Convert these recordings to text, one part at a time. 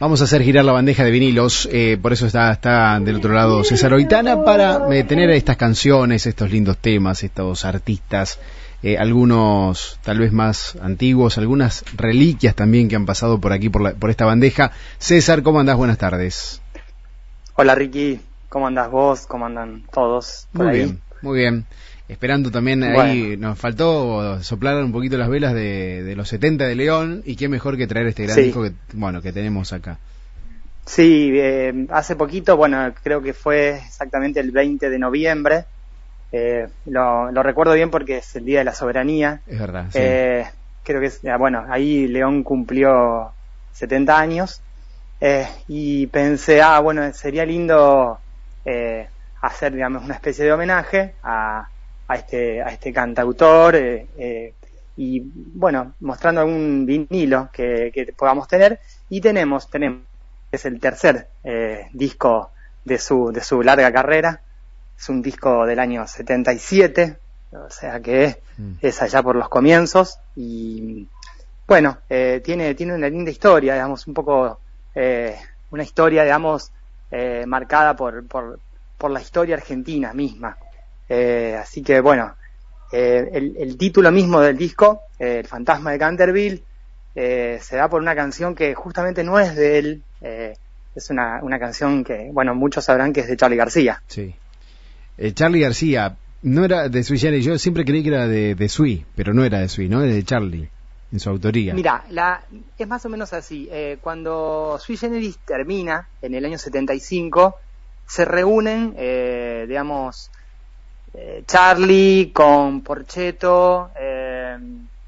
Vamos a hacer girar la bandeja de vinilos, eh, por eso está, está del otro lado César Oitana, para eh, tener estas canciones, estos lindos temas, estos artistas, eh, algunos tal vez más antiguos, algunas reliquias también que han pasado por aquí, por, la, por esta bandeja. César, ¿cómo andás? Buenas tardes. Hola Ricky, ¿cómo andás vos? ¿Cómo andan todos? Por muy bien, muy bien. Esperando también ahí, nos faltó soplar un poquito las velas de, de, los 70 de León y qué mejor que traer este gran disco que, bueno, que tenemos acá. Sí, eh, hace poquito, bueno, creo que fue exactamente el 20 de noviembre, eh, lo, lo, recuerdo bien porque es el Día de la Soberanía. Es verdad. Sí. Eh, creo que es, bueno, ahí León cumplió 70 años eh, y pensé, ah, bueno, sería lindo eh, hacer, digamos, una especie de homenaje a, a este, a este cantautor eh, eh, y, bueno, mostrando algún vinilo que, que, podamos tener y tenemos, tenemos, es el tercer eh, disco de su, de su larga carrera, es un disco del año 77, o sea que mm. es allá por los comienzos y bueno, eh, tiene, tiene una linda historia, digamos, un poco eh, una historia, digamos, eh, marcada por, por, por la historia argentina misma. Eh, así que bueno, eh, el, el, título mismo del disco, eh, El fantasma de Canterville, se da por una canción que justamente no es de él, es una, una canción que, bueno, muchos sabrán que es de Charlie García. Sí. Charlie García, no era de Sui Generis, yo siempre creí que era de, de Sui, pero no era de Sui, ¿no? Era de Charlie, en su autoría. Mira, la, es más o menos así. Eh, cuando Sui Generis termina, en el año 75, se reúnen, eh, digamos, eh, Charlie con Porcheto,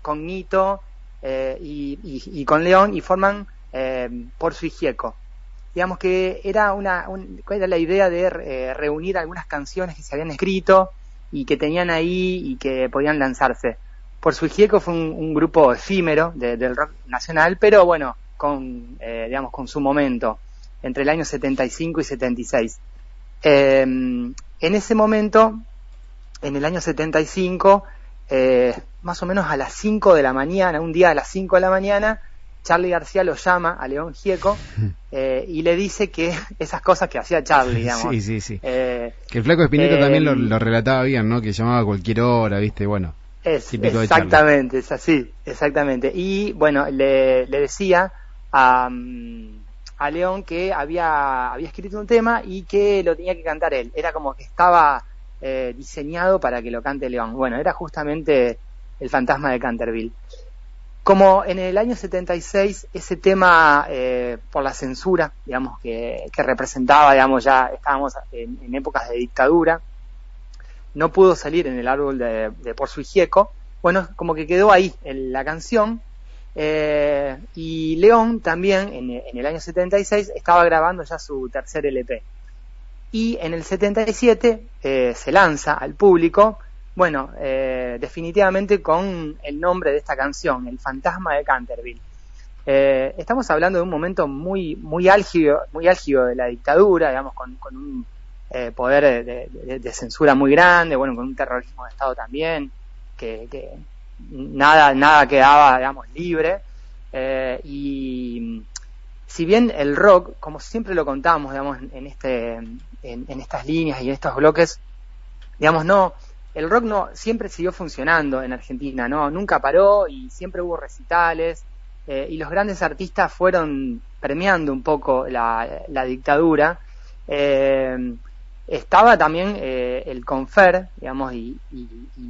con Nito y, y, con León y forman Por Sui Gieco digamos que era una, un, era la idea de eh, reunir algunas canciones que se habían escrito y que tenían ahí y que podían lanzarse. Por su Gieco fue un, grupo efímero de, del rock nacional, pero bueno, con, eh, digamos, con su momento, entre el año 75 y 76. Eh, en ese momento, en el año 75, eh, más o menos a las 5 de la mañana, un día a las 5 de la mañana, Charlie García lo llama a León Gieco eh, y le dice que esas cosas que hacía Charlie, digamos. Sí, sí, sí. Eh, que el Flaco Espinito eh, también lo, lo, relataba bien, ¿no? Que llamaba a cualquier hora, ¿viste? Bueno. Es, típico exactamente, es así, exactamente. Y bueno, le, le decía a, a León que había, había escrito un tema y que lo tenía que cantar él. Era como que estaba eh, diseñado para que lo cante León. Bueno, era justamente el fantasma de Canterville. Como en el año 76 ese tema eh, por la censura, digamos, que, representaba, digamos, ya estábamos en, épocas de dictadura, no pudo salir en el árbol de, Por su Gieco, bueno, como que quedó ahí en la canción, eh, y León también en, en, el año 76 estaba grabando ya su tercer LP. Y en el 77 eh, se lanza al público bueno, eh, definitivamente con el nombre de esta canción, El fantasma de Canterville. Eh, estamos hablando de un momento muy, muy álgido, muy álgido de la dictadura, digamos, con, un eh, poder de, censura muy grande, bueno, con un terrorismo de Estado también, que, nada, nada quedaba, digamos, libre. Y si bien el rock, como siempre lo contamos, digamos, en, este, en, estas líneas y en estos bloques, digamos, no, el rock no siempre siguió funcionando en Argentina, no nunca paró y siempre hubo recitales eh, y los grandes artistas fueron premiando un poco la, dictadura. Eh, estaba también eh, el Confer, digamos, y,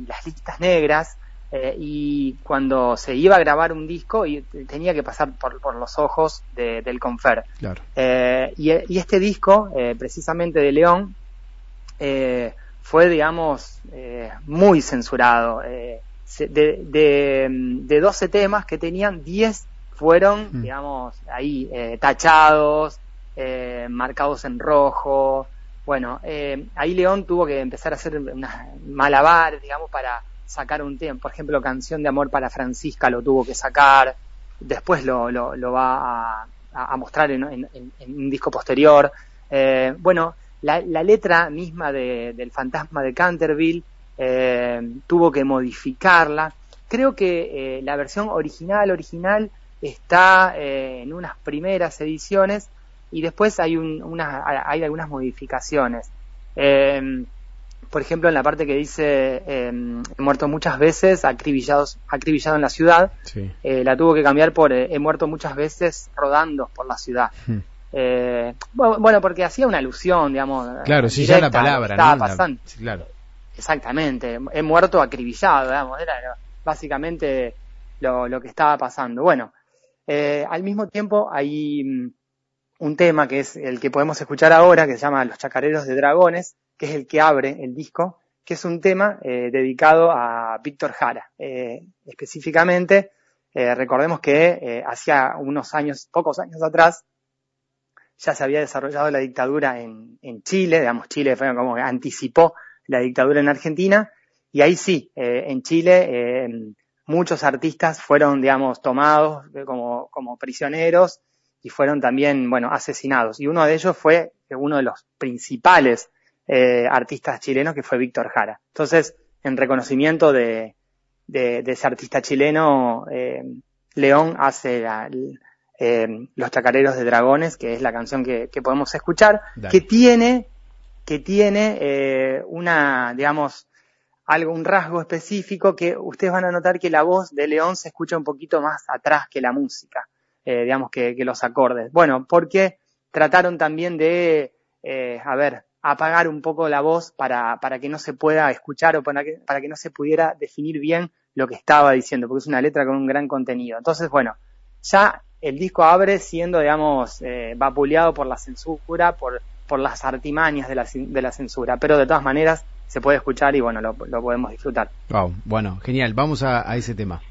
las listas negras, eh, y cuando se iba a grabar un disco y tenía que pasar por, por los ojos de, del Confer. Claro. Eh, y, y, este disco, eh, precisamente de León, fue, digamos, eh, muy censurado. Eh, de, de, de, 12 temas que tenían, 10 fueron, mm. digamos, ahí eh, tachados, eh, marcados en rojo. Bueno, eh, ahí León tuvo que empezar a hacer una malabar, digamos, para sacar un tema. Por ejemplo, Canción de Amor para Francisca lo tuvo que sacar. Después lo, lo, va a, mostrar en, un disco posterior. Eh, bueno, la, letra misma de, del fantasma de Canterville eh, tuvo que modificarla. Creo que eh, la versión original, original, está eh, en unas primeras ediciones y después hay, unas, hay algunas modificaciones. Por ejemplo, en la parte que dice em, he muerto muchas veces, acribillados, acribillado en la ciudad, eh, la tuvo que cambiar por he muerto muchas veces rodando por la ciudad. Hmm. bueno, porque hacía una alusión, digamos. Claro, sí, ya la palabra, estaba pasando. claro. Exactamente, he muerto acribillado, digamos, era básicamente lo, lo que estaba pasando. Bueno, eh, al mismo tiempo hay mm, un tema que es el que podemos escuchar ahora, que se llama Los Chacareros de Dragones, que es el que abre el disco, que es un tema eh, dedicado a Víctor Jara. Eh, específicamente, recordemos que hacía unos años, pocos años atrás, ya se había desarrollado la dictadura en, en Chile, digamos, Chile fue como que anticipó la dictadura en Argentina, y ahí sí, en Chile muchos artistas fueron, digamos, tomados como, como prisioneros y fueron también, bueno, asesinados. Y uno de ellos fue uno de los principales eh, artistas chilenos, que fue Víctor Jara. Entonces, en reconocimiento de, de, ese artista chileno, eh, León hace eh, Los Chacareros de Dragones, que es la canción que, que podemos escuchar, que tiene, que tiene una, digamos, algo, un rasgo específico que ustedes van a notar que la voz de León se escucha un poquito más atrás que la música, eh, digamos que, los acordes. Bueno, porque trataron también de, eh, a ver, apagar un poco la voz para, para que no se pueda escuchar o para que, para que no se pudiera definir bien lo que estaba diciendo, porque es una letra con un gran contenido. Entonces, bueno, ya el disco abre siendo, digamos, eh, vapuleado por la censura, por, por las artimañas de la, de la censura, pero de todas maneras se puede escuchar y bueno, lo, lo podemos disfrutar. Wow, bueno, genial, vamos a, a ese tema.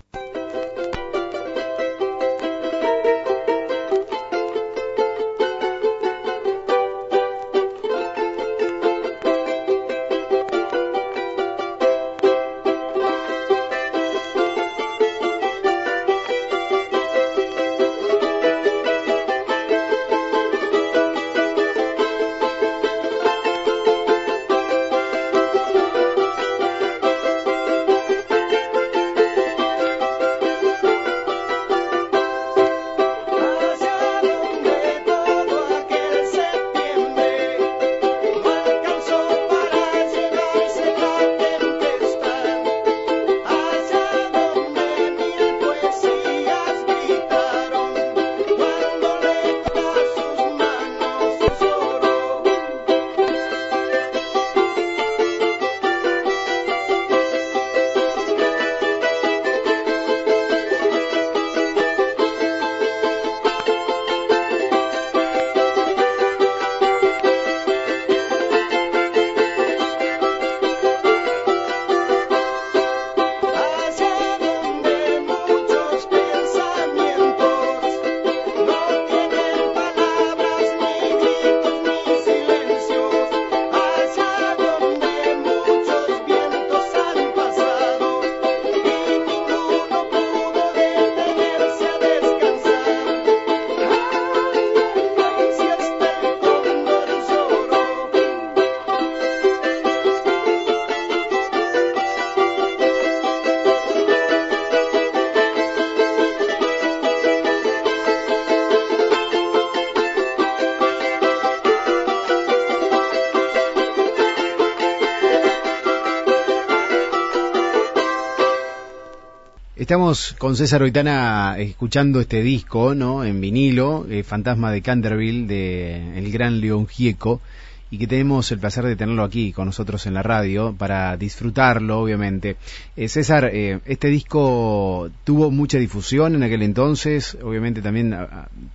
Estamos con César Oitana escuchando este disco, ¿no? En vinilo, eh, Fantasma de Canterville, de el gran León Gieco, y que tenemos el placer de tenerlo aquí con nosotros en la radio para disfrutarlo, obviamente. Eh, César, eh, este disco tuvo mucha difusión en aquel entonces, obviamente también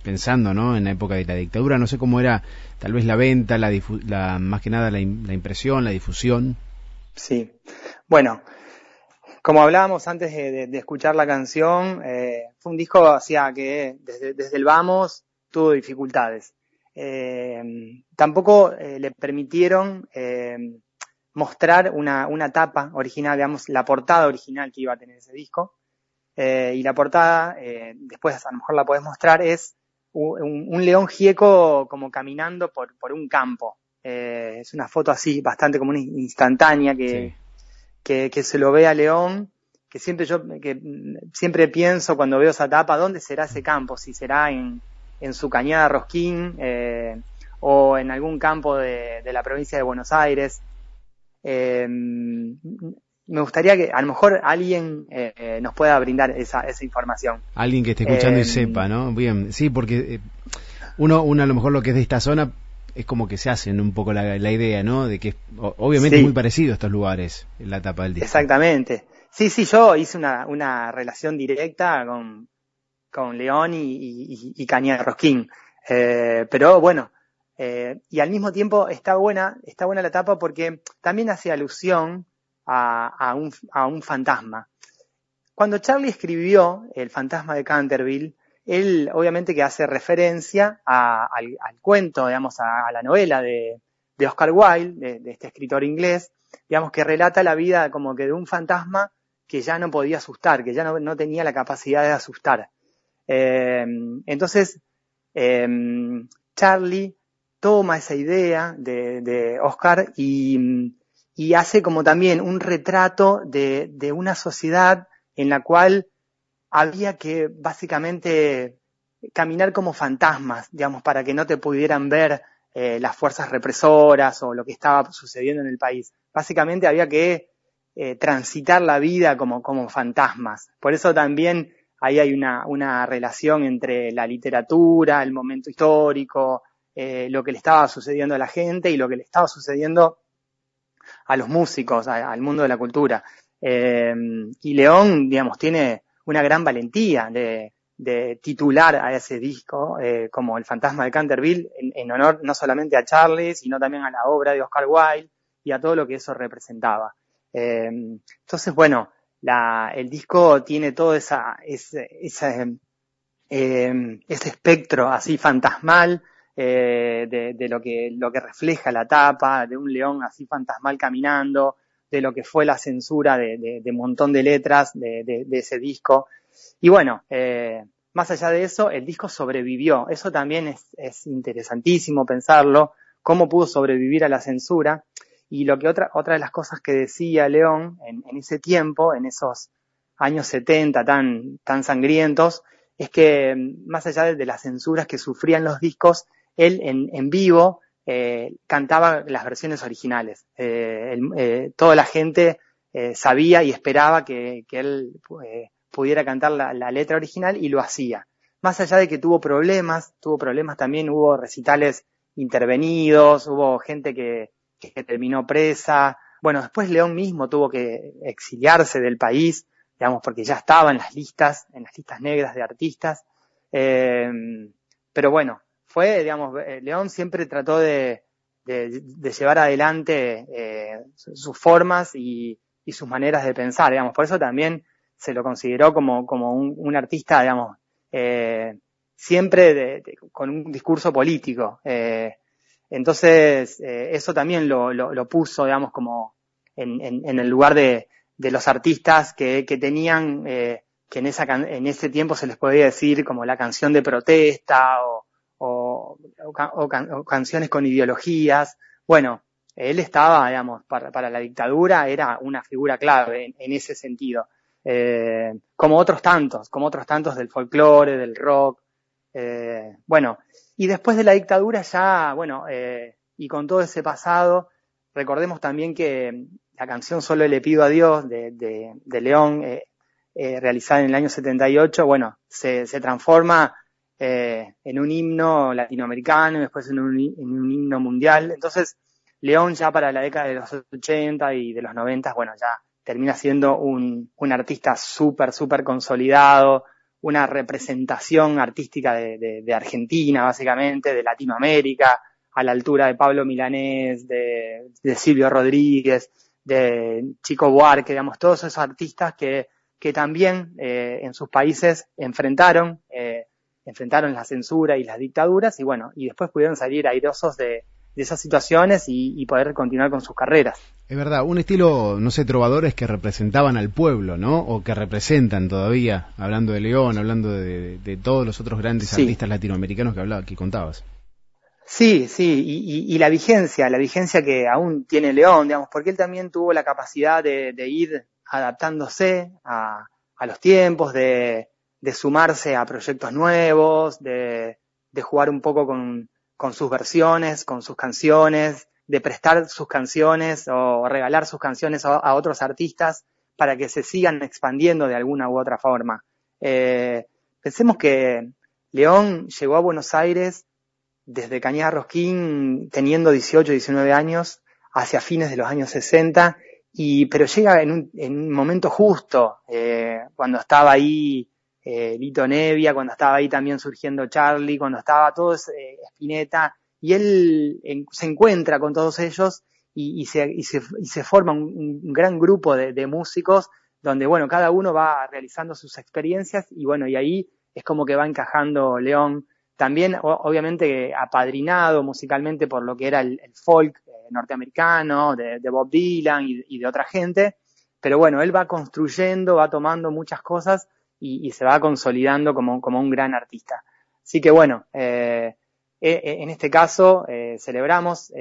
pensando, ¿no? En la época de la dictadura, no sé cómo era tal vez la venta, la, la más que nada la, la impresión, la difusión. Sí, bueno, como hablábamos antes de, escuchar la canción, eh, fue un disco hacía que desde, el vamos tuvo dificultades. Eh, tampoco eh, le permitieron mostrar una, una tapa original, digamos, la portada original que iba a tener ese disco. y la portada, después a lo mejor la podés mostrar, es un, león gieco como caminando por, por un campo. es una foto así, bastante como una instantánea que, que, se lo ve a León que siempre yo que siempre pienso cuando veo esa tapa, ¿dónde será ese campo? Si será en, en su cañada Rosquín eh, o en algún campo de, la provincia de Buenos Aires. Eh, me gustaría que a lo mejor alguien eh, nos pueda brindar esa, esa información. Alguien que esté escuchando y sepa, ¿no? Bien, sí, porque uno, uno a lo mejor lo que es de esta zona es como que se hacen un poco la, idea, ¿no? De que obviamente es muy parecido a estos lugares en la etapa del disco. Exactamente. Sí, sí, yo hice una, una relación directa con, con León y, y, y Caña de Rosquín. Eh, pero bueno, eh, y al mismo tiempo está buena, está buena la etapa porque también hace alusión a, a, un, a un fantasma. Cuando Charlie escribió El fantasma de Canterville, él obviamente que hace referencia al, cuento, digamos, a, la novela de, Oscar Wilde, de, este escritor inglés, digamos, que relata la vida como que de un fantasma que ya no podía asustar, que ya no, tenía la capacidad de asustar. Eh, entonces, eh, Charlie toma esa idea de, Oscar y, hace como también un retrato de, de una sociedad en la cual había que básicamente caminar como fantasmas, digamos, para que no te pudieran ver eh, las fuerzas represoras o lo que estaba sucediendo en el país. Básicamente había que eh, transitar la vida como, como fantasmas. Por eso también ahí hay una, una relación entre la literatura, el momento histórico, eh, lo que le estaba sucediendo a la gente y lo que le estaba sucediendo a los músicos, al mundo de la cultura. y León, digamos, tiene una gran valentía de, titular a ese disco eh, como El fantasma de Canterville en, honor no solamente a Charlie, sino también a la obra de Oscar Wilde y a todo lo que eso representaba. Eh, entonces, bueno, el disco tiene todo esa, ese, eh, ese espectro así fantasmal de, lo, que, lo que refleja la tapa, de un león así fantasmal caminando, de lo que fue la censura de, un montón de letras de, ese disco. Y bueno, eh, más allá de eso, el disco sobrevivió. Eso también es, interesantísimo pensarlo, cómo pudo sobrevivir a la censura. Y lo que otra, otra de las cosas que decía León en, ese tiempo, en esos años 70 tan, tan sangrientos, es que mm, más allá de, las censuras que sufrían los discos, él en, en vivo eh, cantaba las versiones originales. Eh, eh, toda la gente sabía y esperaba que, él pudiera cantar la, letra original y lo hacía. Más allá de que tuvo problemas, tuvo problemas también, hubo recitales intervenidos, hubo gente que, que terminó presa. Bueno, después León mismo tuvo que exiliarse del país, digamos, porque ya estaba en las listas, en las listas negras de artistas. pero bueno, fue, digamos, eh, León siempre trató de, llevar adelante eh, sus formas y, sus maneras de pensar, digamos, por eso también se lo consideró como, un, artista, digamos, eh, siempre con un discurso político. entonces, eso también lo, puso, digamos, como en, el lugar de, los artistas que, tenían, que en, esa, en ese tiempo se les podía decir como la canción de protesta o, o, canciones con ideologías. Bueno, él estaba, digamos, para, la dictadura era una figura clave en, ese sentido. Eh, como otros tantos, como otros tantos del folclore, del rock. Eh, bueno, y después de la dictadura ya, bueno, eh, y con todo ese pasado, recordemos también que la canción Solo le pido a Dios de, de, León, realizada en el año 78, bueno, se transforma eh, en un himno latinoamericano y después en un, himno mundial. Entonces, León ya para la década de los 80 y de los 90, bueno, ya termina siendo un, un artista súper, súper consolidado, una representación artística de, Argentina, básicamente, de Latinoamérica, a la altura de Pablo Milanés, de, de Silvio Rodríguez, de Chico Buarque, digamos, todos esos artistas que, que también eh, en sus países enfrentaron eh, enfrentaron la censura y las dictaduras y bueno, y después pudieron salir airosos de, esas situaciones y, poder continuar con sus carreras. Es verdad, un estilo, no sé, trovadores que representaban al pueblo, ¿no? O que representan todavía, hablando de León, hablando de, todos los otros grandes artistas latinoamericanos que hablaba, que contabas. Sí, sí, y, la vigencia, la vigencia que aún tiene León, digamos, porque él también tuvo la capacidad de, ir adaptándose a, los tiempos, de, sumarse a proyectos nuevos, de, jugar un poco con, sus versiones, con sus canciones, de prestar sus canciones o regalar sus canciones a, otros artistas para que se sigan expandiendo de alguna u otra forma. Eh, pensemos que León llegó a Buenos Aires desde Cañada Rosquín teniendo 18, 19 años, hacia fines de los años 60, y, pero llega en un, en un momento justo, eh, cuando estaba ahí eh, Lito Nevia, cuando estaba ahí también surgiendo Charlie, cuando estaba todo eh, Spinetta, y él se encuentra con todos ellos y, se, y, se, forma un, gran grupo de, de, músicos donde, bueno, cada uno va realizando sus experiencias y bueno, y ahí es como que va encajando León. También obviamente apadrinado musicalmente por lo que era el, folk eh, norteamericano, de, Bob Dylan y, de otra gente, pero bueno, él va construyendo, va tomando muchas cosas y, se va consolidando como, como, un gran artista. Así que bueno, eh, eh, en este caso celebramos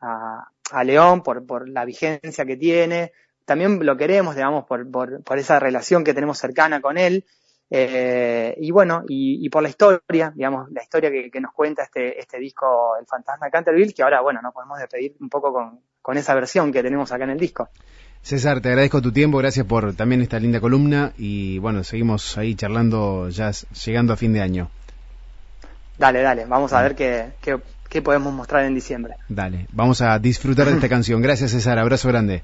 a, León por, por la vigencia que tiene, también lo queremos, digamos, por, por, esa relación que tenemos cercana con él, eh, y bueno, y, por la historia, digamos, la historia que, nos cuenta este, este disco, El Fantasma de Canterville, que ahora, bueno, nos podemos despedir un poco con, con esa versión que tenemos acá en el disco. César, te agradezco tu tiempo, gracias por también esta linda columna y bueno, seguimos ahí charlando ya llegando a fin de año. Dale, dale, vamos a ver qué, qué, qué podemos mostrar en diciembre. Dale, vamos a disfrutar de esta canción. Gracias César, abrazo grande.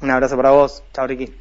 Un abrazo para vos, chao Ricky.